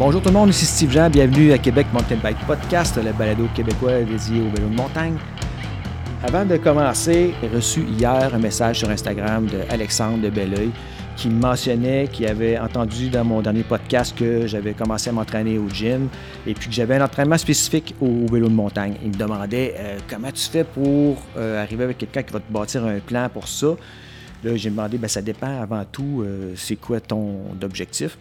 Bonjour tout le monde, ici Steve Jean, bienvenue à Québec Mountain Bike Podcast, le balado québécois dédié au vélo de montagne. Avant de commencer, j'ai reçu hier un message sur Instagram de Alexandre de Belleuil qui me mentionnait qu'il avait entendu dans mon dernier podcast que j'avais commencé à m'entraîner au gym et puis que j'avais un entraînement spécifique au, vélo de montagne. Il me demandait euh, comment tu fais pour euh, arriver avec quelqu'un qui va te bâtir un plan pour ça? Là, j'ai demandé, ben, ça dépend avant tout, euh, c'est quoi ton objectif?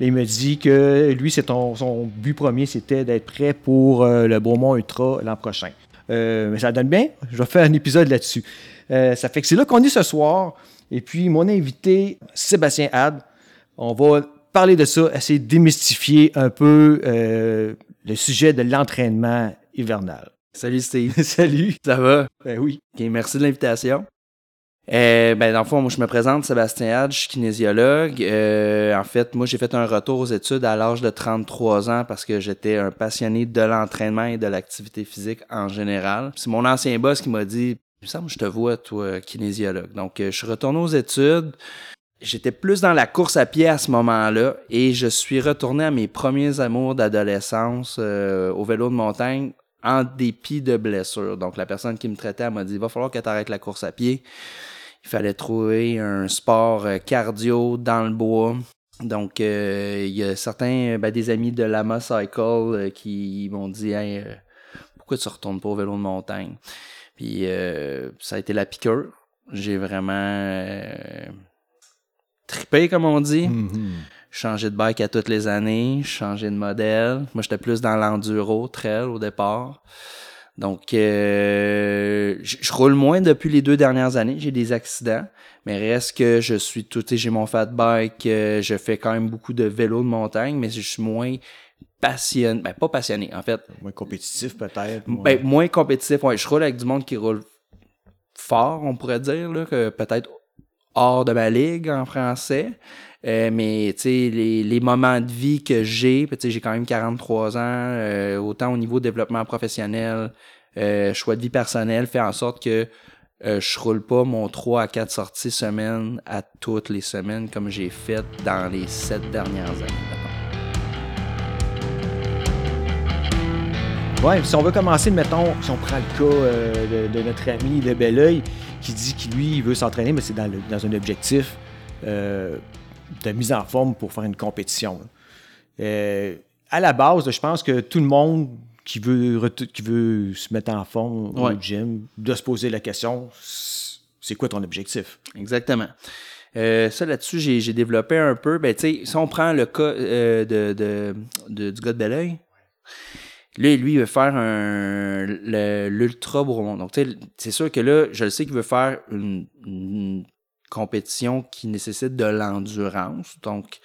Il me dit que lui, c'est son but premier, c'était d'être prêt pour le Beaumont Ultra l'an prochain. mais ça donne bien, je vais faire un épisode là-dessus. ça fait que c'est là qu'on est ce soir. Et puis, mon invité, Sébastien Had, on va parler de ça, essayer de démystifier un peu euh, le sujet de l'entraînement hivernal. Salut Steve. Salut. Ça va? Ben oui. merci de l'invitation. Euh, ben, dans le fond, moi, je me présente, Sébastien Had, je suis kinésiologue. Euh, en fait, moi, j'ai fait un retour aux études à l'âge de 33 ans parce que j'étais un passionné de l'entraînement et de l'activité physique en général. C'est mon ancien boss qui m'a dit il me semble je te vois, toi, kinésiologue. Donc, euh, je suis retourné aux études. J'étais plus dans la course à pied à ce moment-là et je suis retourné à mes premiers amours d'adolescence euh, au vélo de montagne en dépit de blessures. Donc, la personne qui me traitait, m'a dit, va falloir que tu arrêtes la course à pied. Il fallait trouver un sport euh, cardio dans le bois. Donc, il y a certains, ben, des amis de Lama Cycle qui m'ont dit, hey, pourquoi tu retournes pas au vélo de montagne? Puis euh, ça a été la piqûre. J'ai vraiment euh, trippé, comme on dit. Mm-hmm. Changé de bike à toutes les années, changé de modèle. Moi, j'étais plus dans l'enduro, trail au départ. Donc, euh, je roule moins depuis les deux dernières années. J'ai des accidents, mais reste que je suis tout, j'ai mon fat bike, je fais quand même beaucoup de vélo de montagne, mais je suis moins passionné, ben pas passionné en fait. Moins compétitif peut-être. Ben, moins compétitif, ouais. Je roule avec du monde qui roule fort, on pourrait dire, là, que peut-être hors de ma ligue en français. Euh, mais les, les, moments de vie que j'ai, j'ai quand même 43 ans, euh, autant au niveau développement professionnel, euh, choix de vie personnel, fait en sorte que je roule pas mon 3 à 4 sorties semaine à toutes les semaines comme j'ai fait dans les 7 dernières années. Ouais, si on veut commencer, mettons, si on prend le cas euh, de, notre ami de Belleuil, qui dit qu'il lui, il veut s'entraîner, mais c'est dans, un objectif euh, de mise en forme pour faire une compétition. Euh, à la base, je pense que tout le monde qui veut, qui veut se mettre en forme au gym doit se poser la question c'est quoi ton objectif? Exactement. ça là-dessus, j'ai développé un peu. Ben, si on prend le cas de, de, du gars de Belleuil, Là, lui, il veut faire un, l'ultra Bromont. Donc, c'est sûr que là, je le sais qu'il veut faire une, compétition qui nécessite de l'endurance. Donc,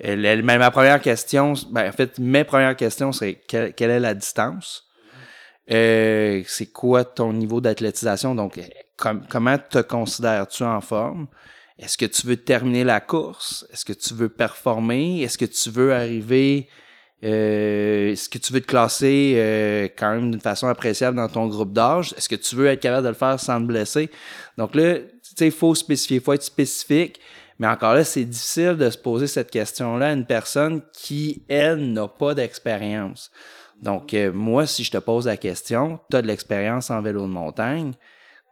ma première question, ben, en fait, mes premières questions, c'est quelle, est la distance? Euh, c'est quoi ton niveau d'athlétisation? Donc, comment te considères-tu en forme? Est-ce que tu veux terminer la course? Est-ce que tu veux performer? Est-ce que tu veux arriver euh, est-ce que tu veux te classer euh, quand même d'une façon appréciable dans ton groupe d'âge? Est-ce que tu veux être capable de le faire sans te blesser? Donc là, tu sais, il faut spécifier, il faut être spécifique. Mais encore là, c'est difficile de se poser cette question-là à une personne qui, elle, n'a pas d'expérience. Donc, euh, moi, si je te pose la question, tu as de l'expérience en vélo de montagne,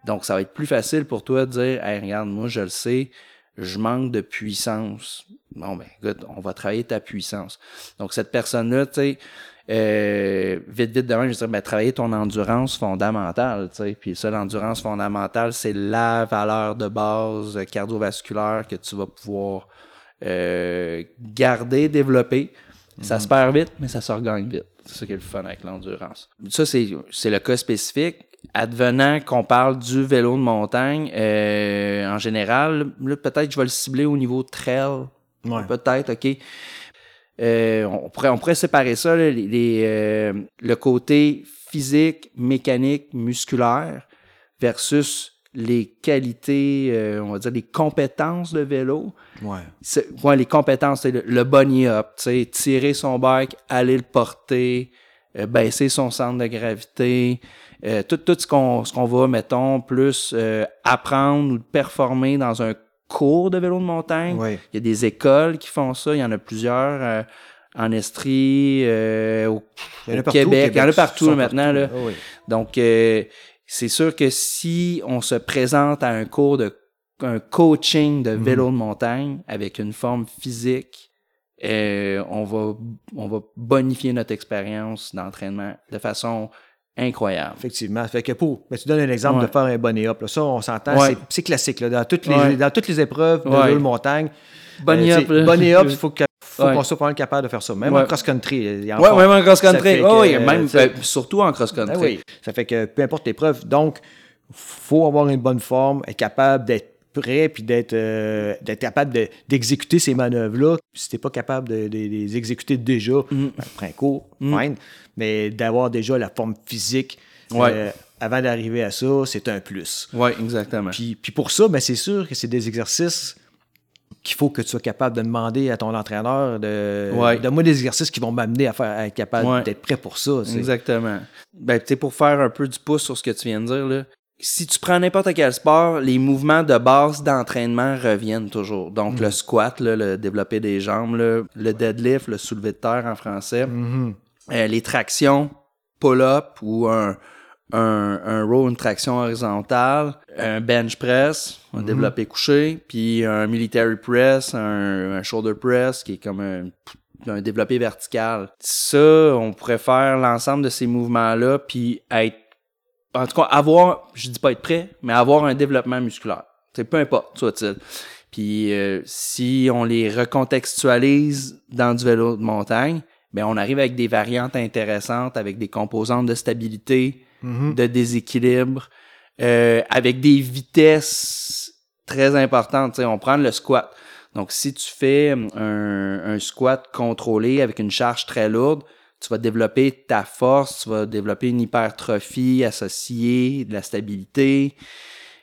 donc ça va être plus facile pour toi de dire, hey, regarde, moi, je le sais, je manque de puissance. Bon, ben, écoute, on va travailler ta puissance. Donc, cette personne-là, tu sais, euh, vite, vite demain, je dirais, ben, travailler ton endurance fondamentale, tu sais. Puis ça, l'endurance fondamentale, c'est la valeur de base cardiovasculaire que tu vas pouvoir euh, garder, développer. Ça se perd vite, mais ça se regagne vite. C'est ça qui est le fun avec l'endurance. Ça, c'est le cas spécifique advenant qu'on parle du vélo de montagne, euh, en général, peut-être je vais le cibler au niveau trail. Peut-être, OK. Euh, on, pourrait, on pourrait séparer ça, les, euh, le côté physique, mécanique, musculaire versus les qualités, on va dire les compétences de vélo. Ouais. les compétences, le, le bunny up, tirer son bike, aller le porter, baisser son centre de gravité, euh, tout, tout ce qu'on ce qu'on va, mettons, plus euh, apprendre ou performer dans un cours de vélo de montagne. Il y a des écoles qui font ça, il y en a plusieurs. Euh, en Estrie, euh, au, Il y en a au partout Québec. Il y en a partout maintenant. Là. Ah oui. Donc, euh, c'est sûr que si on se présente à un cours de un coaching de vélo de montagne avec une forme physique, euh, on va on va bonifier notre expérience d'entraînement de façon incroyable. Effectivement. Fait que pour, ben, tu donnes un exemple Ouais. de faire un bonnet up. là. Ça, on s'entend, Ouais. c'est- classique. Là. Dans, toutes les, Ouais. dans toutes les épreuves de de montagne, Bonnie euh, up, bonnet up, il faut, que- faut qu'on soit pas mal capable de faire ça. Même en cross-country. font. même en cross Ça country. fait Oh, oui, même sais, euh, surtout en cross country. Ben oui. Ça fait que peu importe l'épreuve, donc, faut avoir une bonne forme, être capable d'être prêt, puis d'être euh, capable de- d'exécuter ces manœuvres-là. Si t'es pas capable de, les exécuter déjà, Mm. ben, prends un cours, fine. Mais d'avoir déjà la forme physique Ouais. euh, avant d'arriver à ça, c'est un plus. Oui, exactement. Puis, puis pour ça, ben, c'est sûr que c'est des exercices qu'il faut que tu sois capable de demander à ton entraîneur de Ouais. donne-moi des exercices qui vont m'amener à faire à être capable Ouais. d'être prêt pour ça. Exactement. Ben, pour faire un peu du pouce sur ce que tu viens de dire, là, si tu prends n'importe quel sport, les mouvements de base d'entraînement reviennent toujours. Donc, le squat, là, le développer des jambes, là, le deadlift, le soulevé de terre en français, Mhm. euh, les tractions, pull-up ou un, un, un row, une traction horizontale, un bench press, un développé couché, puis un military press, un, un shoulder press qui est comme un, un développé vertical. Ça, on pourrait faire l'ensemble de ces mouvements-là, puis être, en tout cas, avoir, je dis pas être prêt, mais avoir un développement musculaire. C'est peu importe, soit-il. Puis euh, si on les recontextualise dans du vélo de montagne, ben on arrive avec des variantes intéressantes, avec des composantes de stabilité, Mhm. de déséquilibre, euh, avec des vitesses très importantes. Tu sais, on prend le squat. Donc, si tu fais un, un squat contrôlé avec une charge très lourde, tu vas développer ta force, tu vas développer une hypertrophie associée, de la stabilité.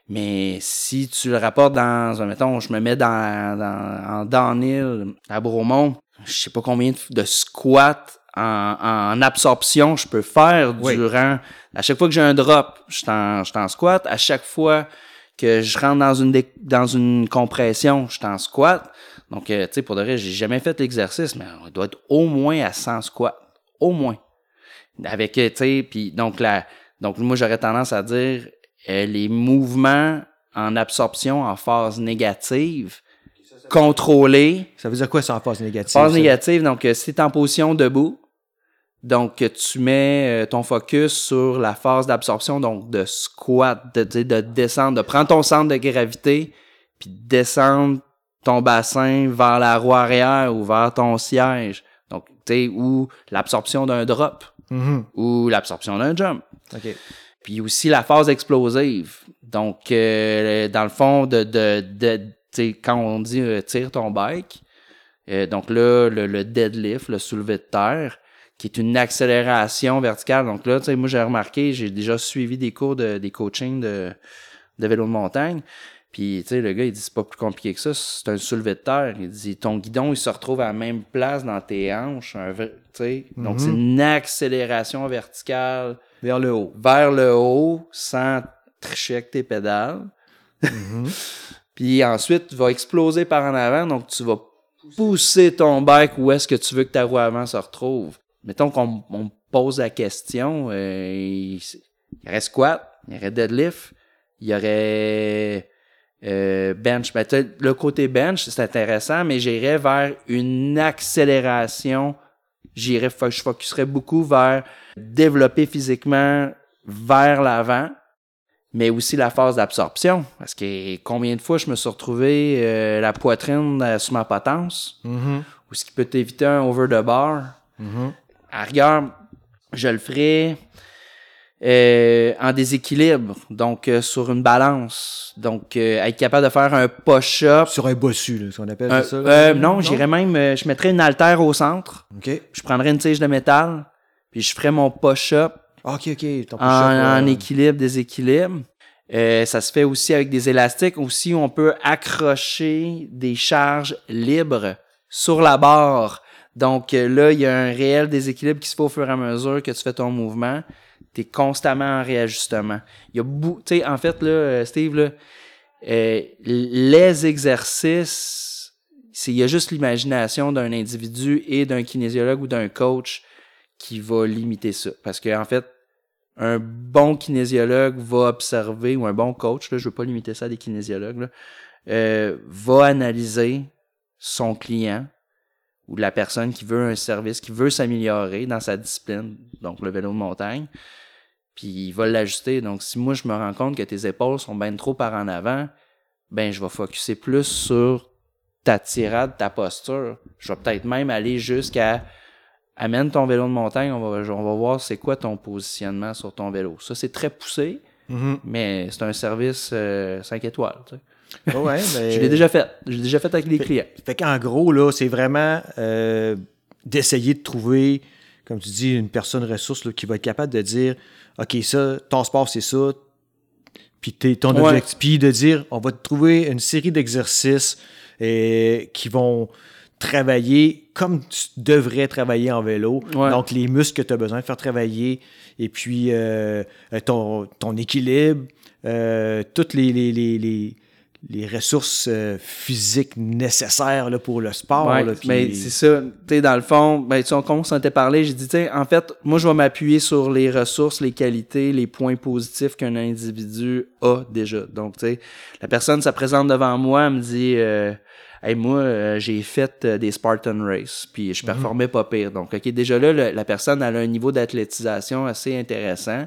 Mais si tu le rapportes dans, mettons, je me mets dans, dans, en downhill à Bromont, je sais pas combien de, squats en, en absorption je peux faire Oui. durant, à chaque fois que j'ai un drop, je suis en, je en squat, à chaque fois que je rentre dans une, dans une compression, je suis en squat. Donc, euh, tu sais, pour de vrai, j'ai jamais fait l'exercice, mais on doit être au moins à 100 squats. Au moins. Avec, euh, tu sais, puis donc, la, donc moi, j'aurais tendance à dire euh, les mouvements en absorption en phase négative, contrôlés, Ça veut dire quoi ça en phase négative? Phase ça? négative, donc euh, si tu en position debout, donc euh, tu mets euh, ton focus sur la phase d'absorption, donc de squat, de, de, de descendre, de prendre ton centre de gravité, puis de descendre ton bassin vers la roue arrière ou vers ton siège. Ou l'absorption d'un drop, Mhm. ou l'absorption d'un jump. Puis aussi la phase explosive. Donc, euh, dans le fond, de, de, quand on dit euh, tire ton bike, euh, donc là, le, le deadlift, le soulevé de terre, qui est une accélération verticale. Donc là, moi, j'ai remarqué, j'ai déjà suivi des cours de des coachings de, de vélo de montagne. Puis, tu sais, le gars, il dit, c'est pas plus compliqué que ça, c'est un soulevé de terre. Il dit, ton guidon, il se retrouve à la même place dans tes hanches. Un vrai. Donc, c'est une accélération verticale Vers le haut. vers le haut sans tricher avec tes pédales. Puis ensuite, tu vas exploser par en avant, donc tu vas pousser ton bike où est-ce que tu veux que ta roue avant se retrouve. Mettons qu'on on me pose la question, euh, il, il y aurait squat, il y aurait deadlift, il y aurait euh, bench. Ben, le côté bench, c'est intéressant, mais j'irais vers une accélération. J'irais, je focuserais beaucoup vers développer physiquement vers l'avant, mais aussi la phase d'absorption. Parce que combien de fois je me suis retrouvé euh, la poitrine euh, sous ma potence, Mhm. ou ce qui peut t'éviter un over the bar? Mhm. À rigueur, je le ferai euh, en déséquilibre, donc euh, sur une balance. Donc, euh, être capable de faire un push-up. Sur un bossu, là, ce qu'on appelle Un- ça. euh, là? non, j'irais même, euh, je mettrais une haltère au centre, OK. je prendrais une tige de métal, puis je ferais mon push-up OK, OK. Ton push-up, en, en euh, équilibre, déséquilibre. Euh, ça se fait aussi avec des élastiques. Aussi, on peut accrocher des charges libres sur la barre. Donc euh, là, il y a un réel déséquilibre qui se fait au fur et à mesure que tu fais ton mouvement. Tu es constamment en réajustement. Il y a tu en fait, là, euh, Steve, là, euh, les exercices, il y a juste l'imagination d'un individu et d'un kinésiologue ou d'un coach qui va limiter ça. Parce qu'en en fait, un bon kinésiologue va observer, ou un bon coach, là, je veux pas limiter ça à des kinésiologues, euh, va analyser son client ou la personne qui veut un service, qui veut s'améliorer dans sa discipline, donc le vélo de montagne, puis il va l'ajuster. Donc, si moi, je me rends compte que tes épaules sont bien trop par en avant, ben, je vais focuser plus sur ta tirade, ta posture. Je vais peut-être même aller jusqu'à amène ton vélo de montagne, on va, on va voir c'est quoi ton positionnement sur ton vélo. Ça, c'est très poussé, Mhm. mais c'est un service 5 étoiles. Tu sais. Ouais, mais- Je l'ai déjà fait. Je l'ai déjà fait avec des clients. Fait qu'en gros, là, c'est vraiment euh, d'essayer de trouver, comme tu dis, une personne ressource là, qui va être capable de dire OK, ça, ton sport, c'est ça. Puis ton Ouais. objectif. Puis de dire on va te trouver une série d'exercices euh, qui vont travailler comme tu devrais travailler en vélo. Ouais. Donc, les muscles que tu as besoin de faire travailler, et puis euh, ton, ton équilibre, euh, toutes les, les, les, les, ressources euh, physiques nécessaires là, pour le sport. Ouais, là, mais c'est ça. Tu sais, dans le fond, ben, tu on commence à te parler. J'ai dit, en fait, moi, je vais m'appuyer sur les ressources, les qualités, les points positifs qu'un individu a déjà. Donc, tu sais, la personne se présente devant moi, elle me dit, euh, hey, moi, euh, j'ai fait euh, des Spartan Race, puis je performais pas pire. Donc, OK, déjà là, le- la personne elle a un niveau d'athlétisation assez intéressant.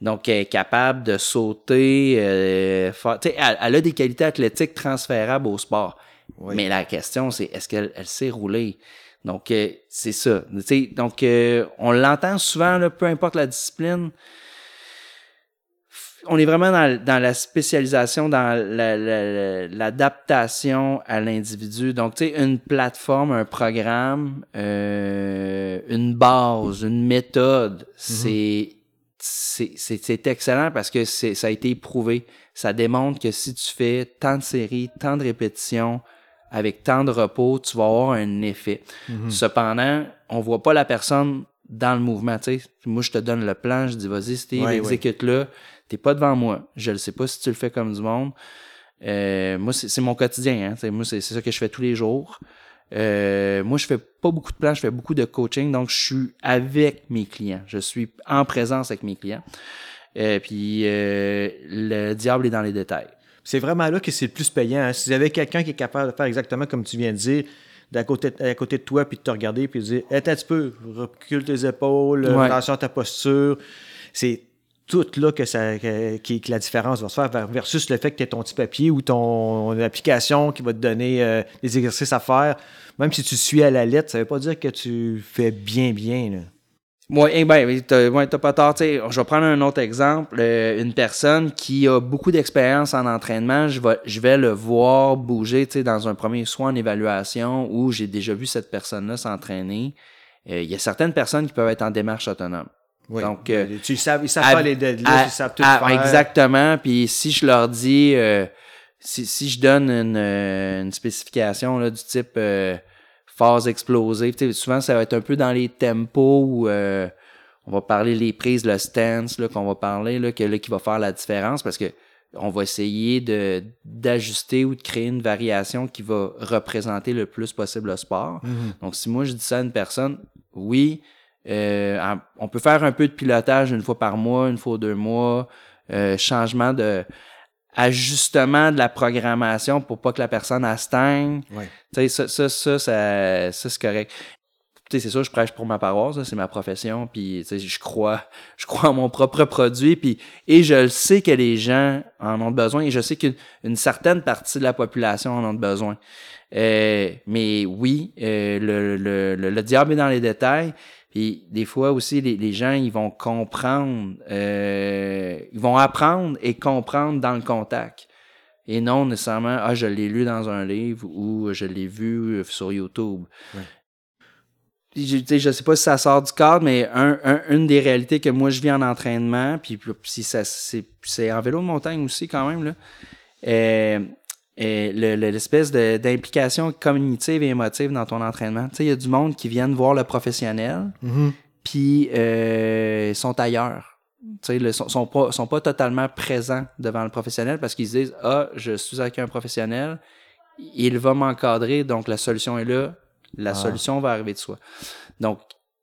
Donc, elle est capable de sauter. euh, faire- tu sais, elle, elle a des qualités athlétiques transférables au sport. Oui. Mais la question, c'est est-ce qu'elle elle sait rouler? Donc, euh, c'est ça. Tu sais, donc, euh, on l'entend souvent, là, peu importe la discipline. On est vraiment dans, dans la spécialisation, dans la- la- la- l'adaptation à l'individu. Donc, tu sais, une plateforme, un programme, euh, une base, une méthode, c'est c'est- c'est excellent parce que c'est ça a été prouvé. Ça démontre que si tu fais tant de séries, tant de répétitions, avec tant de repos, tu vas avoir un effet. Mhm. Cependant, on voit pas la personne dans le mouvement. Moi, je te donne le plan, je dis vas-y, Steve, Ouais, exécute-le. T'es pas devant moi. Je ne sais pas si tu le fais comme du monde. Euh, moi, c'est mon quotidien. Hein. Moi, c'est c'est ça que je fais tous les jours. Euh, moi, je fais pas beaucoup de plans, je fais beaucoup de coaching, donc je suis avec mes clients. Je suis en présence avec mes clients. Euh, puis euh, le diable est dans les détails. C'est vraiment là que c'est le plus payant. hein. Si vous avez quelqu'un qui est capable de faire exactement comme tu viens de dire, d'à côté, à côté de toi, puis de te regarder, puis de dire Attends un petit peu, recule tes épaules, Ouais. attention à ta posture. C'est tout là que, ça, que, que la différence va se faire vers- versus le fait que tu aies ton petit papier ou ton application qui va te donner euh, des exercices à faire. Même si tu suis à la lettre, ça veut pas dire que tu fais bien, bien. Moi, eh ben, t'as ouais, pas tort. je vais prendre un autre exemple. Euh, une personne qui a beaucoup d'expérience en entraînement, je vais, le voir bouger dans un premier soin en évaluation où j'ai déjà vu cette personne-là s'entraîner. Euh, Il y a certaines personnes qui peuvent être en démarche autonome. Oui. Donc, euh, tu savent, ils savent à- faire les deadlifts, à- ils savent tout à- faire. Exactement. Puis si je leur dis, euh, si, si je donne une, euh, une spécification là, du type euh, phase explosive, tu sais, souvent ça va être un peu dans les tempos où euh, on va parler les prises, le stance là, qu'on va parler, là, que, là, qui va faire la différence parce que on va essayer de d'ajuster ou de créer une variation qui va représenter le plus possible le sport. Mhm. Donc, si moi je dis ça à une personne, oui, euh, on peut faire un peu de pilotage une fois par mois, une fois aux deux mois, euh, changement de ajustement de la programmation pour pas que la personne elle stagne. Ouais. Tu sais, ça, ça, ça, ça, ça, c'est correct. Tu sais, c'est sûr, je prêche pour ma paroisse, c'est ma profession, puis tu sais, je crois, je crois en mon propre produit, puis et je le sais que les gens en ont besoin, et je sais qu'une une certaine partie de la population en ont besoin. Euh, mais oui, euh, le, le, le, le diable est dans les détails. Puis des fois aussi, les, les gens, ils vont comprendre, euh, ils vont apprendre et comprendre dans le contact. Et non nécessairement, ah, je l'ai lu dans un livre ou je l'ai vu sur YouTube. Ouais. Je, je sais pas si ça sort du cadre, mais un, un- une des réalités que moi je vis en entraînement, puis, puis si ça c'est, c'est en vélo de montagne aussi quand même là. euh, le- le- l'espèce de- d'implication cognitive et émotive dans ton entraînement. Tu sais, il y a du monde qui viennent voir le professionnel, Mhm. puis euh, sont ailleurs. Tu sais, le- sont, sont pas sont pas totalement présents devant le professionnel parce qu'ils se disent ah je suis avec un professionnel, il va m'encadrer, donc la solution est là, la Ah. solution va arriver de soi. Donc,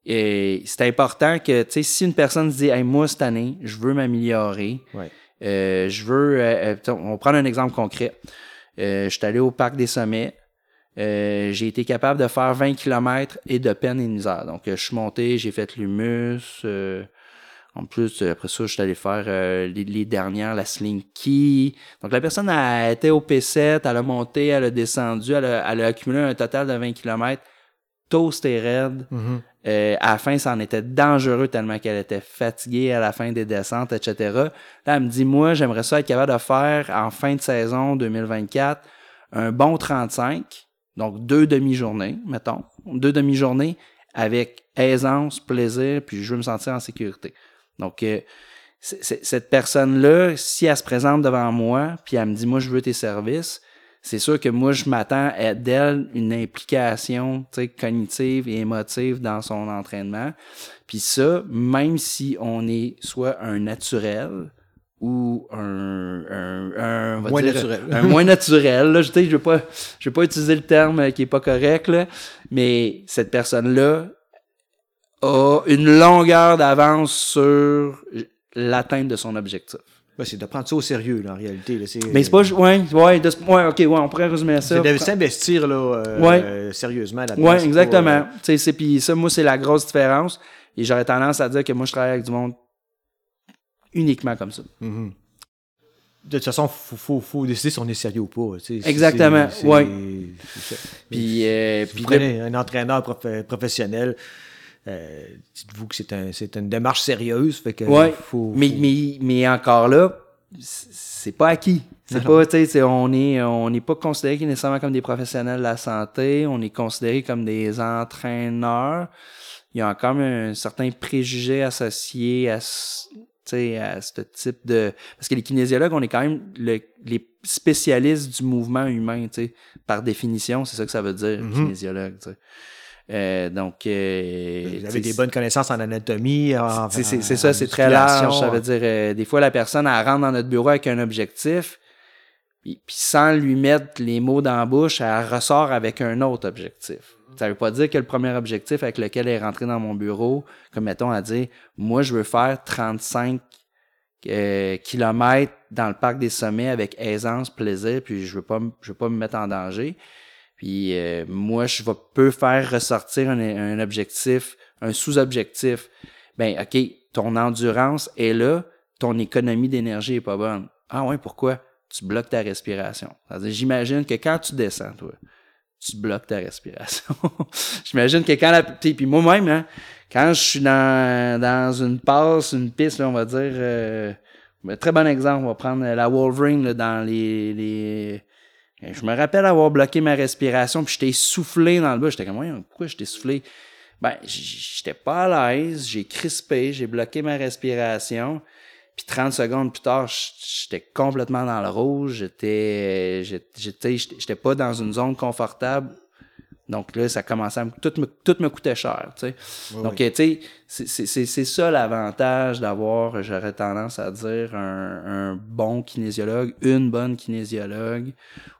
c'est important que, tu sais, si une personne se dit, hey, moi, cette année, je veux m'améliorer, Ouais. euh, je veux, euh, euh, on va prendre un exemple concret. Euh, je suis allé au parc des sommets. Euh, j'ai été capable de faire 20 km et de peine et de misère. Donc, euh, je suis monté, j'ai fait l'humus. euh, en plus, euh, après ça, je suis allé faire euh, les, dernières, la slinky. Donc, la personne a été au P7, elle a monté, elle a descendu, elle a, elle a accumulé un total de 20 km. Toast et raide. Mhm. Euh, à la fin, ça en était dangereux tellement qu'elle était fatiguée à la fin des descentes, etc. Là, elle me dit, moi, j'aimerais ça être capable de faire en fin de saison 2024 un bon 35, donc deux demi-journées, mettons, deux demi-journées avec aisance, plaisir, puis je veux me sentir en sécurité. Donc, euh, cette personne-là, si elle se présente devant moi, puis elle me dit, moi, je veux tes services, c'est sûr que moi, je m'attends à d'elle une implication tu sais, cognitive et émotive dans son entraînement. Puis ça, même si on est soit un naturel ou un, un, un- Moins dire, naturel. un moins naturel. Là, je ne pas, je vais pas utiliser le terme qui est pas correct, là, mais cette personne-là a une longueur d'avance sur l'atteinte de son objectif. Ben, c'est de prendre ça au sérieux, là, en réalité. là. C'est, Mais c'est pas, ouais, ouais, de ouais, ok, ouais, on pourrait résumer ça. C'est de s'investir là, euh, Ouais. euh, sérieusement là-dedans. C'est exactement. euh, puis ça, moi, c'est la grosse différence. Et j'aurais tendance à dire que moi, je travaille avec du monde uniquement comme ça. mhm. De toute façon, faut, faut, faut décider si on est sérieux ou pas. Exactement, ça. Puis, euh, un entraîneur prof- professionnel, euh, dites-vous que c'est un, c'est une démarche sérieuse. Fait que Ouais, faut, mais, faut- mais, mais encore là, c'est pas acquis. C'est pas, tu sais, on est, on n'est pas considéré nécessairement comme des professionnels de la santé. On est considéré comme des entraîneurs. Il y a encore un certain préjugé associé à, ce- tu sais, à ce type de, parce que les kinésiologues, on est quand même le- les spécialistes du mouvement humain, tu sais. Par définition, c'est ça que ça veut dire, Mhm. kinésiologue, tu sais. Euh, donc, euh, vous avez des bonnes connaissances en anatomie. en- c'est, ça, c'est très large. Ça veut dire, euh, des fois, la personne, elle rentre dans notre bureau avec un objectif, puis, puis sans lui mettre les mots dans la bouche, elle ressort avec un autre objectif. Ça veut pas dire que le premier objectif avec lequel elle est rentrée dans mon bureau, comme mettons, à dire, moi, je veux faire 35 euh, kilomètres dans le parc des sommets avec aisance, plaisir, puis je veux pas, je veux pas me mettre en danger. Puis euh, moi, je vais, peux faire ressortir un, un objectif, un sous-objectif. Ben, OK, ton endurance est là, ton économie d'énergie est pas bonne. Ah ouais, pourquoi? Tu bloques ta respiration. J'imagine que quand tu descends, toi, tu bloques ta respiration. J'imagine que quand la. Puis moi-même, hein, quand je suis dans, dans une passe, une piste, là, on va dire. euh, un très bon exemple, on va prendre la Wolverine là, dans les, les. Je me rappelle avoir bloqué ma respiration, puis j'étais essoufflé dans le bas. J'étais comme, Ouais, pourquoi j'étais essoufflé? Ben, j'étais pas à l'aise, j'ai crispé, j'ai bloqué ma respiration. Puis 30 secondes plus tard, j'étais complètement dans le rouge. J'étais j'étais pas dans une zone confortable. Donc là, ça commençait à me, tout me, tout me coûtait cher, tu sais. Donc, euh, tu sais, c'est- c'est c'est- c'est ça l'avantage d'avoir, j'aurais tendance à dire, un, un bon kinésiologue, une bonne kinésiologue,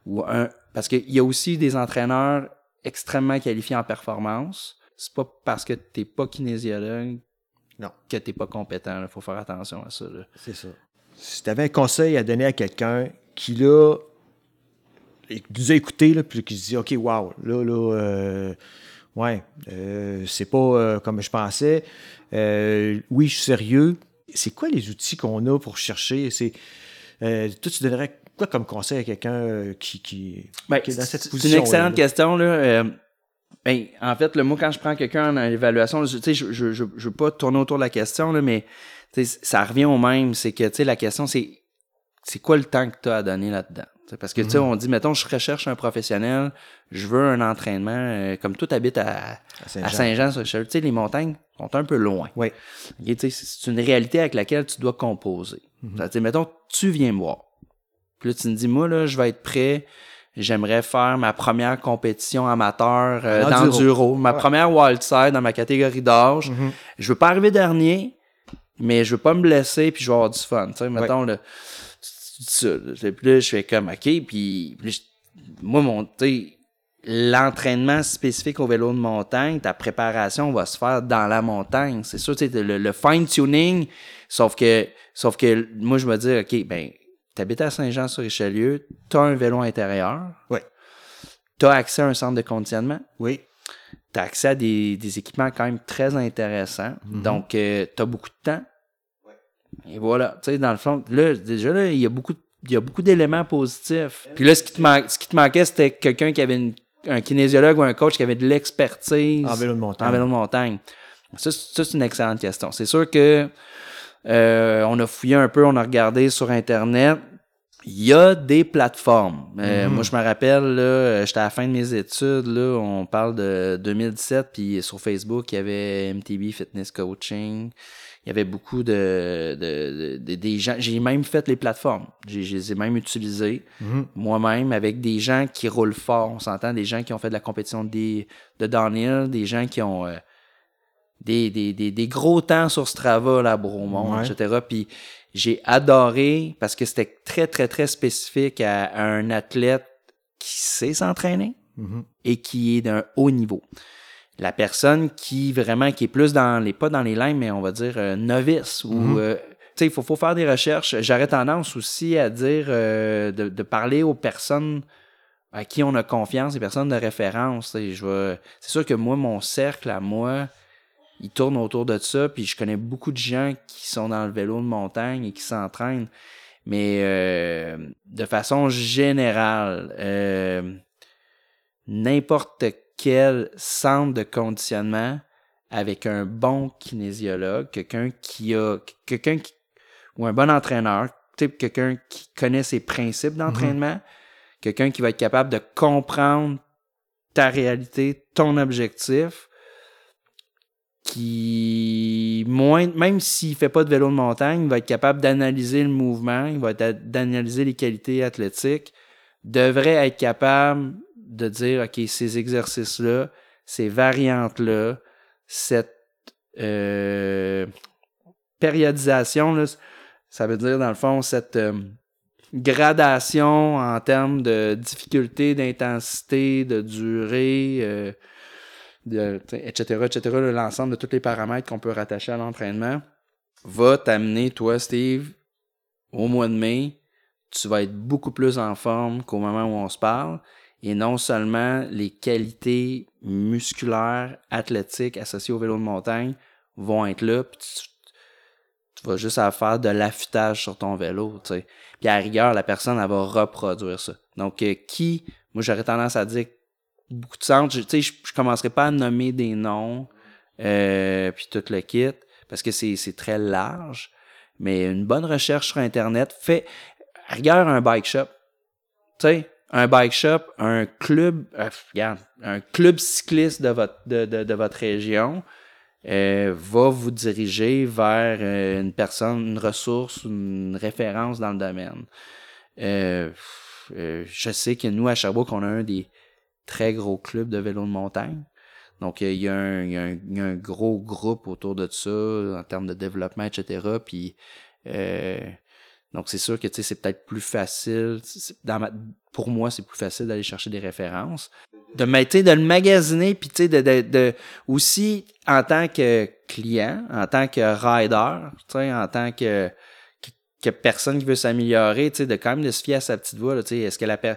ou un, parce qu'il y a aussi des entraîneurs extrêmement qualifiés en performance. C'est pas parce que t'es pas kinésiologue Non. que t'es pas compétent. Il faut faire attention à ça. là. C'est ça. Si tu avais un conseil à donner à quelqu'un qui, là, qui nous a écouté, là, puis qui se dit, OK, wow, là, là, euh, ouais, euh, c'est pas euh, comme je pensais. Euh, oui, je suis sérieux. C'est quoi les outils qu'on a pour chercher? C'est, euh, toi, tu donnerais quoi comme conseil à quelqu'un qui, qui, Ben, qui est dans cette c'est position une excellente question. Là. Ben, en fait, le moi, quand je prends quelqu'un en évaluation, je, tu sais, je, je, je, je veux pas tourner autour de la question, là, mais tu sais, ça revient au même. C'est que tu sais, la question, c'est c'est quoi le temps que tu as à donner là-dedans? Parce que tu sais, on dit, mettons, je recherche un professionnel, je veux un entraînement, euh, comme tout habite à, À Saint-Jean. Richelieu, tu sais, les montagnes sont un peu loin. Oui. C'est une réalité avec laquelle tu dois composer. Tu sais, mettons, tu viens me voir. Puis là, tu me dis, moi, là, je vais être prêt. J'aimerais faire ma première compétition amateur euh, En d'enduro. enduro. Ma Ouais. première wildside dans ma catégorie d'âge. Mhm. Je veux pas arriver dernier, mais je veux pas me blesser puis je veux avoir du fun. Tu sais, mettons, tu- ça, là. puis là, je fais comme, OK, puis, moi, mon, l'entraînement spécifique au vélo de montagne, ta préparation va se faire dans la montagne. C'est sûr, tu sais, le, le fine-tuning, sauf que, sauf que moi, je me dis, OK, ben, t'habites à Saint-Jean-sur-Richelieu, t'as un vélo intérieur. Oui. T'as accès à un centre de conditionnement. Oui. T'as accès à des, des équipements quand même très intéressants. Donc, euh, t'as beaucoup de temps. Et voilà. Tu sais, dans le fond, là, déjà, là, il y a beaucoup, il y a beaucoup d'éléments positifs. Puis là, ce qui te, man- ce qui te manquait, c'était quelqu'un qui avait une- un kinésiologue ou un coach qui avait de l'expertise En vélo de montagne. en vélo de montagne. Ça, c'est une excellente question. C'est sûr que euh, on a fouillé un peu, on a regardé sur Internet. Il y a des plateformes. Euh, Mhm. Moi, je me rappelle, là, j'étais à la fin de mes études, là, on parle de 2017, puis sur Facebook, il y avait MTV Fitness Coaching. Il y avait beaucoup de, de, de- de- des gens. J'ai même fait les plateformes. J'ai, je les ai même utilisées Mhm. moi-même avec des gens qui roulent fort. On s'entend des gens qui ont fait de la compétition des, de downhill, des gens qui ont euh, des, des, des, des gros temps sur Strava, là, à Bromont, Ouais. etc. Puis j'ai adoré parce que c'était très, très, très spécifique à, à un athlète qui sait s'entraîner Mhm. et qui est d'un haut niveau. La personne qui vraiment, qui est plus dans les, pas dans les lignes, mais on va dire euh, novice ou, Mhm. euh, tu sais, il faut, faut faire des recherches. J'aurais tendance aussi à dire euh, de, de parler aux personnes à qui on a confiance, les personnes de référence. tu sais, Je c'est sûr que moi, mon cercle à moi, il tourne autour de ça, puis je connais beaucoup de gens qui sont dans le vélo de montagne et qui s'entraînent. Mais euh, de façon générale, euh, n'importe quel centre de conditionnement avec un bon kinésiologue, quelqu'un qui a quelqu'un qui ou un bon entraîneur, type quelqu'un qui connaît ses principes d'entraînement, quelqu'un qui va être capable de comprendre ta réalité, ton objectif, qui moins même s'il fait pas de vélo de montagne, il va être capable d'analyser le mouvement, il va être d'analyser les qualités athlétiques, devrait être capable de dire OK, ces exercices-là, ces variantes-là, cette euh, périodisation, ça veut dire dans le fond cette euh, gradation en termes de difficulté, d'intensité, de durée, euh, etc., etc., là, l'ensemble de tous les paramètres qu'on peut rattacher à l'entraînement, va t'amener, toi, Steve, au mois de mai, tu vas être beaucoup plus en forme qu'au moment où on se parle. Et non seulement les qualités musculaires, athlétiques associées au vélo de montagne vont être là, puis tu, tu vas juste à faire de l'affûtage sur ton vélo, tu sais. Puis à rigueur, la personne, elle va reproduire ça. Donc, euh, qui, moi j'aurais tendance à dire beaucoup de centres, tu sais, je, je commencerai pas à nommer des noms, euh, puis tout le kit, parce que c'est très large, mais une bonne recherche sur Internet fait, à rigueur, un bike shop, tu sais, un bike shop, un club, euh, regarde, un club cycliste de votre, de, de, de votre région euh, va vous diriger vers euh, une personne, une ressource, une référence dans le domaine. Euh, euh, je sais que nous, à Sherbrooke, on a un des très gros clubs de vélo de montagne. Donc, il y, a un- il y a un- y a un gros groupe autour de ça en termes de développement, etc. Puis, donc, c'est sûr que c'est peut-être plus facile. Dans ma- pour moi, c'est plus facile d'aller chercher des références. De, de le magasiner, puis tu sais, de, de, de- aussi en tant que client, en tant que rider, tu sais, en tant que, que, que personne qui veut s'améliorer, tu sais, de quand même de se fier à sa petite voix. là, tu sais, Est-ce que la per-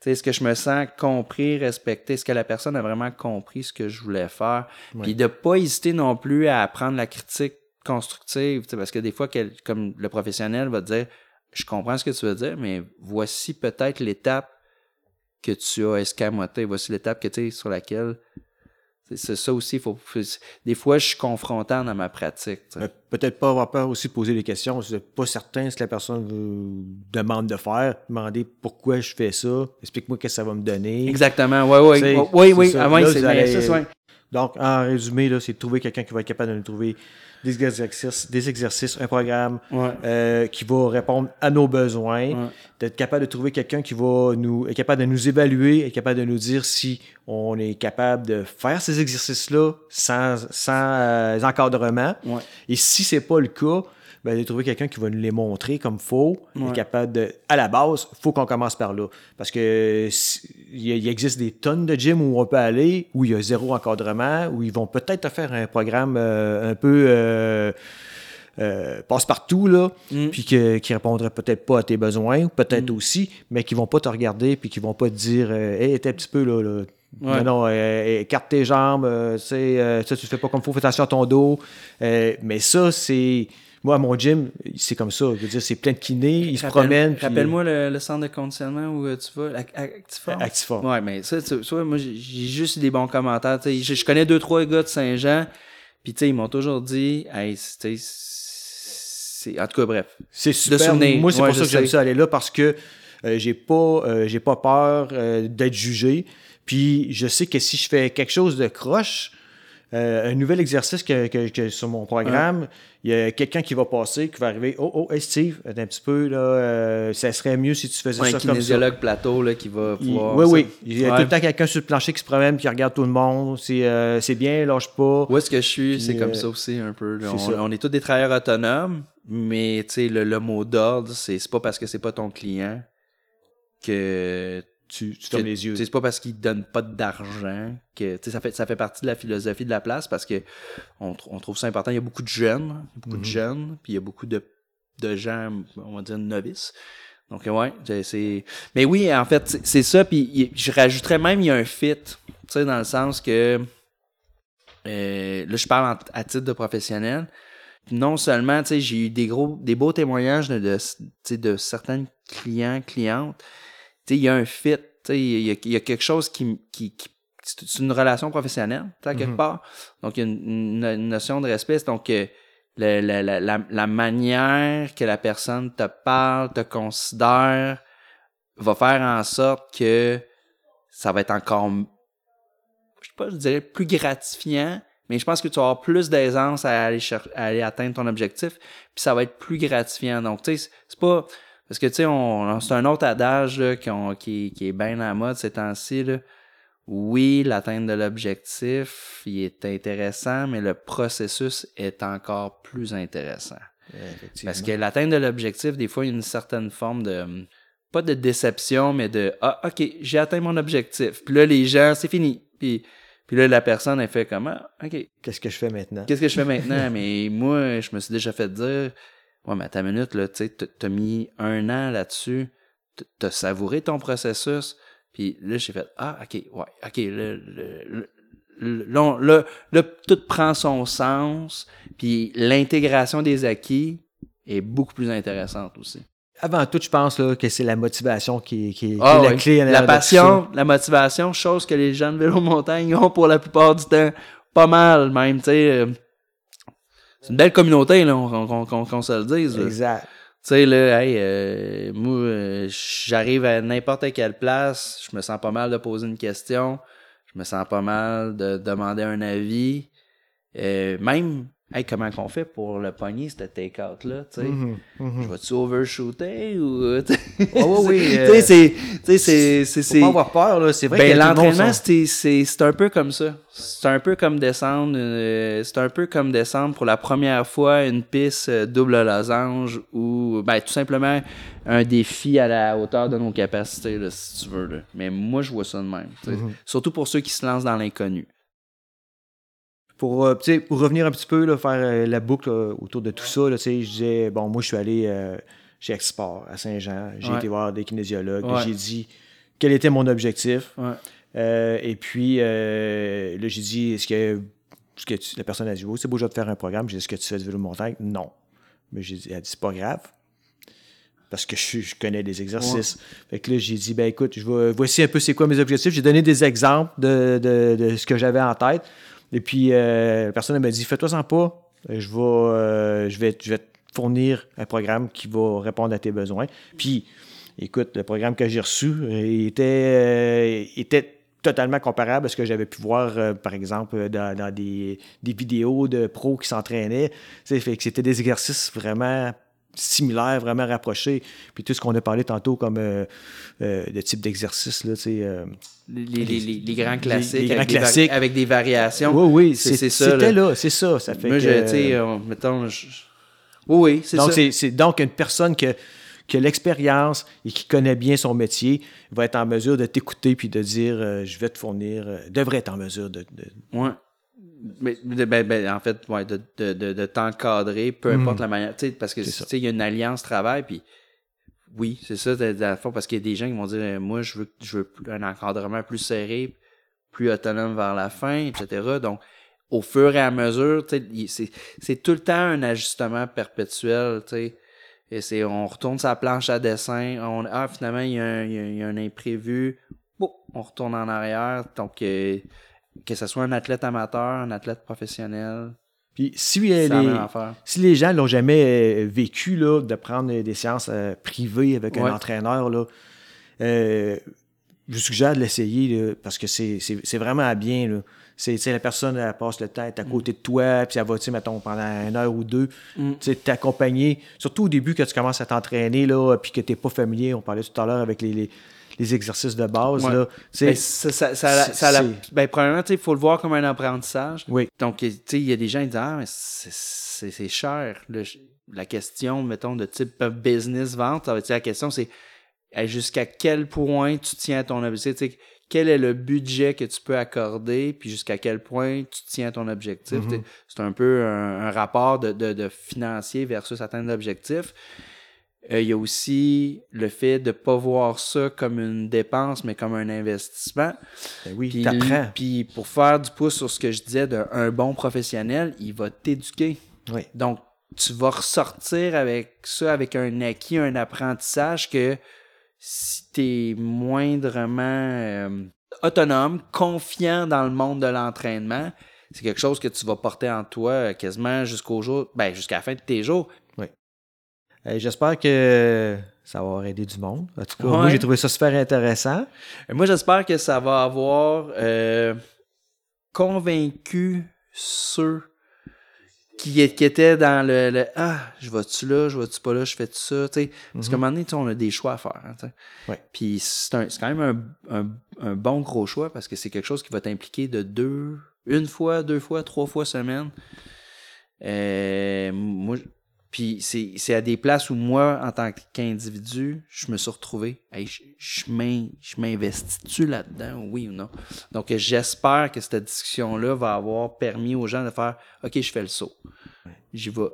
tu sais, est-ce que je me sens compris, respecté? Est-ce que la personne a vraiment compris ce que je voulais faire? Ouais. Puis de pas hésiter non plus à prendre la critique constructive, tu sais, parce que des fois, comme le professionnel va te dire, je comprends ce que tu veux dire, mais voici peut-être l'étape que tu as escamotée, voici l'étape que tu sais, sur laquelle c'est- ça aussi, faut, des fois, je suis confrontant dans ma pratique. Peut-être pas avoir peur aussi de poser des questions. Vous n'êtes pas certain ce que la personne vous demande de faire. Demander pourquoi je fais ça. Explique-moi qu'est-ce que ça va me donner. Exactement, oui, oui, Tu sais, oui, oui, c'est ça. ah ouais, Là, c'est Donc, en résumé, là, c'est de trouver quelqu'un qui va être capable de nous trouver des exercices, des exercices un programme Ouais. euh, qui va répondre à nos besoins, Ouais. d'être capable de trouver quelqu'un qui va nous être capable de nous évaluer, être capable de nous dire si on est capable de faire ces exercices-là sans, sans euh, encadrement. Ouais. Et si c'est pas le cas, ben, de trouver quelqu'un qui va nous les montrer comme faux, Ouais. est capable de. À la base, faut qu'on commence par là. Parce que si- il existe des tonnes de gyms où on peut aller, où il y a zéro encadrement, où ils vont peut-être te faire un programme euh, un peu. euh, euh, passe-partout, là, Mm. puis que, qui répondrait peut-être pas à tes besoins, peut-être aussi, mais qui vont pas te regarder, puis qui vont pas te dire euh, Hey, t'es un petit peu là. là. Ouais. Non, non, euh, écarte tes jambes, euh, tu sais, euh, ça, tu fais pas comme faut, fais attention à ton dos. Mais ça, c'est. Moi, à mon gym, c'est comme ça. Je veux dire, c'est plein de kinés, ils se promènent. puis- Rappelle-moi le, le centre de conditionnement où euh, tu vas, Ac- Actiform? Actiform. Ouais, mais ça, tu vois, moi, j'ai juste des bons commentaires. Je, je connais deux, trois gars de Saint-Jean, puis tu sais, ils m'ont toujours dit, hey, c'est- tu. En tout cas, bref. C'est super. Moi, c'est Ouais, pour ça que j'aime ça aller là parce que euh, j'ai pas, euh, j'ai pas peur euh, d'être jugé. Puis je sais que si je fais quelque chose de croche, un nouvel exercice que, que- que sur mon programme, il y a quelqu'un qui va passer, qui va arriver. Oh, oh, hey Steve, un petit peu, là, euh, ça serait mieux si tu faisais un ça comme ça. kinésiologue plateau là, qui va Il- pouvoir. oui, ça. oui. Il y a Ouais. tout le temps quelqu'un sur le plancher qui se promène, qui regarde tout le monde. C'est euh, bien, lâche pas. Où est-ce que je suis, c'est comme euh, ça aussi un peu. là. On, ça. on est tous des travailleurs autonomes, mais tu sais, le, le mot d'ordre, c'est c'est pas parce que c'est pas ton client que Tu, tu fermes les yeux. C'est pas parce qu'ils te donnent pas d'argent que ça fait ça fait partie de la philosophie de la place parce que on, tr- on trouve ça important. Il y a beaucoup de jeunes, beaucoup Mhm. de jeunes, puis il y a beaucoup de, de gens, on va dire novices. Donc ouais, c'est-. Mais oui, en fait, c'est- ça. Puis je rajouterais même il y a un fit, tu sais, dans le sens que euh, là je parle en- à titre de professionnel. Non seulement, tu sais, j'ai eu des gros, des beaux témoignages de, de, de certains clients, clientes il y a un fit, tu sais, il y a, il y a quelque chose qui, qui, qui- c'est une relation professionnelle, quelque Mhm. part. Donc, il y a une, une- une notion de respect. Donc, euh, le- la, la, la, la manière que la personne te parle, te considère, va faire en sorte que ça va être encore, je sais pas, je dirais plus gratifiant, mais je pense que tu vas avoir plus d'aisance à aller, cher- à aller atteindre ton objectif, puis ça va être plus gratifiant. Donc, tu sais, c'est pas... Parce que, tu sais, c'est un autre adage là, qui, on- qui, qui est bien à la mode ces temps-ci. Oui, l'atteinte de l'objectif, il est intéressant, mais le processus est encore plus intéressant. Parce que l'atteinte de l'objectif, des fois, il y a une certaine forme de. Pas de déception, mais de Ah, OK, j'ai atteint mon objectif. Puis là, les gens, c'est fini. Puis, puis là, la personne, elle fait comme Ah, OK, Qu'est-ce que je fais maintenant? qu'est-ce que je fais maintenant? mais moi, je me suis déjà fait dire Ouais, mais à ta minute, là, tu sais, t'as- t'as mis un an là-dessus, t'as savouré ton processus. Puis là, j'ai fait Ah, OK, ouais, OK, là, le- le- le- là, là, tout prend son sens. Puis l'intégration des acquis est beaucoup plus intéressante aussi. Avant tout, je pense là, que c'est la motivation qui, qui- qui Ah est la ouais. clé. La passion, la motivation, chose que les gens de vélo montagne ont pour la plupart du temps. Pas mal, même, tu sais. C'est une belle communauté, là, on- qu'on qu'on se le dise. là. Exact. Tu sais, là, hey, euh, moi, euh, j'arrive à n'importe quelle place, je me sens pas mal de poser une question, je me sens pas mal de demander un avis. Euh, même, hey, comment qu'on fait pour le pogner, ce take-out-là, tu sais? Mhm, mhm. Je vais-tu overshooter ou. Ah oui, oui, tu euh, sais, c'est. Tu sais, c'est. Faut pas avoir peur, là. C'est vrai ben, que l'entraînement, c'est- un peu comme ça. C'est un peu comme descendre. euh, c'est un peu comme descendre pour la première fois une piste euh, double losange ou ben, tout simplement un défi à la hauteur de nos capacités, là, si tu veux. là. Mais moi, je vois ça de même. Mhm. Surtout pour ceux qui se lancent dans l'inconnu. Pour, euh, pour revenir un petit peu, là, faire euh, la boucle là, autour de tout ça, là, tu sais, je disais, bon, moi, je suis allé euh, chez Export à Saint-Jean. J'ai Ouais. été voir des kinésiologues. Ouais. J'ai dit quel était mon objectif. Ouais. Euh, et puis, euh, là, j'ai dit, est-ce que, est-ce que tu- la personne a dit, oh, c'est beau, je vais te faire un programme. J'ai dit, est-ce que tu fais du vélo de montagne? Non. Mais j'ai dit, elle a dit, c'est pas grave. Parce que je, je connais les exercices. Fait que là, j'ai dit, ben écoute, je vais, voici un peu c'est quoi mes objectifs. J'ai donné des exemples de, de- de ce que j'avais en tête. Et puis, euh, la personne m'a dit, fais-toi-en pas. Je vais, je, vais, je vais te fournir un programme qui va répondre à tes besoins. Puis, écoute, le programme que j'ai reçu euh, était, euh, était totalement comparable à ce que j'avais pu voir, euh, par exemple, dans, dans des, des vidéos de pros qui s'entraînaient. Fait que c'était des exercices vraiment similaires, vraiment rapprochés. Puis tout ce qu'on a parlé tantôt comme euh, euh, de type d'exercice, là, Les, les, les, les- grands classiques, les grands avec, des classiques. avec des variations. oui, oui, c'est- ça, C'était là. là, c'est ça. Ça fait Moi, que, je, tu sais, mettons, je- Oui, oui, c'est Donc, ça. c'est donc une personne que, qui a l'expérience et qui connaît bien son métier va être en mesure de t'écouter puis de dire euh, je vais te fournir, euh, devrait être en mesure de. de- Ouais. Mais, ben, ben, en fait, ouais, de, de, de, de t'encadrer, peu importe la manière. Tu sais, parce que, il y a une alliance travail, puis oui, c'est ça, de, de la fois, parce qu'il y a des gens qui vont dire, moi, je veux, je veux un encadrement plus serré, plus autonome vers la fin, etc. Donc, au fur et à mesure, c'est, tout le temps un ajustement perpétuel. Et c'est, on retourne sa planche à dessin, on, ah, finalement, il y a un, il y a, il y a un imprévu, Boum, on retourne en arrière, donc, euh, que ce soit un athlète amateur, un athlète professionnel, Puis si, euh, les, si les gens l'ont jamais euh, vécu là, de prendre des séances euh, privées avec Ouais. un entraîneur, là, euh, je vous suggère de l'essayer parce que c'est vraiment bien. là. C'est la personne, elle passe le est à côté de toi, puis elle va, tu sais, mettons, pendant une heure ou deux, Mm. tu sais, t'accompagner. Surtout au début, que tu commences à t'entraîner, là, puis que tu n'es pas familier. On parlait tout à l'heure avec les, les, les exercices de base. Ouais. Là, Ben, ça, ça, ça, la- ben, premièrement, tu sais, il faut le voir comme un apprentissage. oui, Donc, tu sais, il y a des gens qui disent Ah, mais c'est- cher. Le- la question, mettons, de type business vente, ça va être la question, c'est jusqu'à quel point tu tiens à ton objectif. Quel est le budget que tu peux accorder, puis jusqu'à quel point tu tiens à ton objectif. Sais, C'est un peu un, un rapport de, de, de financier versus atteindre l'objectif. Euh, Il y a aussi le fait de ne pas voir ça comme une dépense, mais comme un investissement. ben oui, Puis, puis pour faire du pouce sur ce que je disais d'un bon professionnel, il va t'éduquer. Oui. Donc, tu vas ressortir avec ça, avec un acquis, un apprentissage que si tu es moindrement euh, autonome, confiant dans le monde de l'entraînement, c'est quelque chose que tu vas porter en toi euh, quasiment jusqu'au jour, ben, jusqu'à la fin de tes jours. Euh, J'espère que ça va avoir aidé du monde. En tout cas, moi, j'ai trouvé ça super intéressant. Et Moi, j'espère que ça va avoir euh, convaincu ceux qui, qui étaient dans le, le, Ah, je vais-tu là, je vais-tu pas là, je fais tout ça. tu sais. Parce qu'à un moment donné, on a des choix à faire. hein, tu sais. Ouais. Puis c'est un- c'est quand même un, un- un bon gros choix parce que c'est quelque chose qui va t'impliquer de deux, une fois, deux fois, trois fois semaine. Euh, moi, puis c'est c'est à des places où moi, en tant qu'individu, je me suis retrouvé. Hey, je je m'investis-tu là-dedans, oui ou non? Donc, j'espère que cette discussion-là va avoir permis aux gens de faire OK, je fais le saut. J'y vais.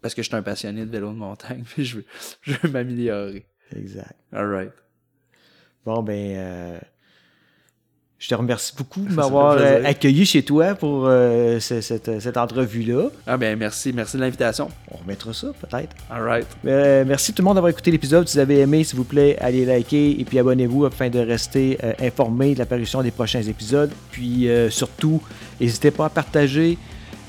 Parce que je suis un passionné de vélo de montagne, puis je veux, je veux m'améliorer. Exact. All right. Bon, ben, euh, je te remercie beaucoup de m'avoir euh, accueilli chez toi pour euh, ce- cette, cette entrevue-là. Ah ben merci, merci de l'invitation. On remettra ça, peut-être. All right. Euh, merci tout le monde d'avoir écouté l'épisode. Si vous avez aimé, s'il vous plaît, allez liker et puis abonnez-vous afin de rester euh, informé de l'apparition des prochains épisodes. Puis euh, surtout, n'hésitez pas à partager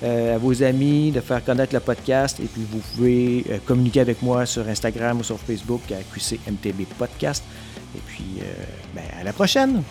euh, à vos amis, de faire connaître le podcast. Et puis vous pouvez euh, communiquer avec moi sur Instagram ou sur Facebook à QCMTB Podcast. Et puis, euh, ben, à la prochaine!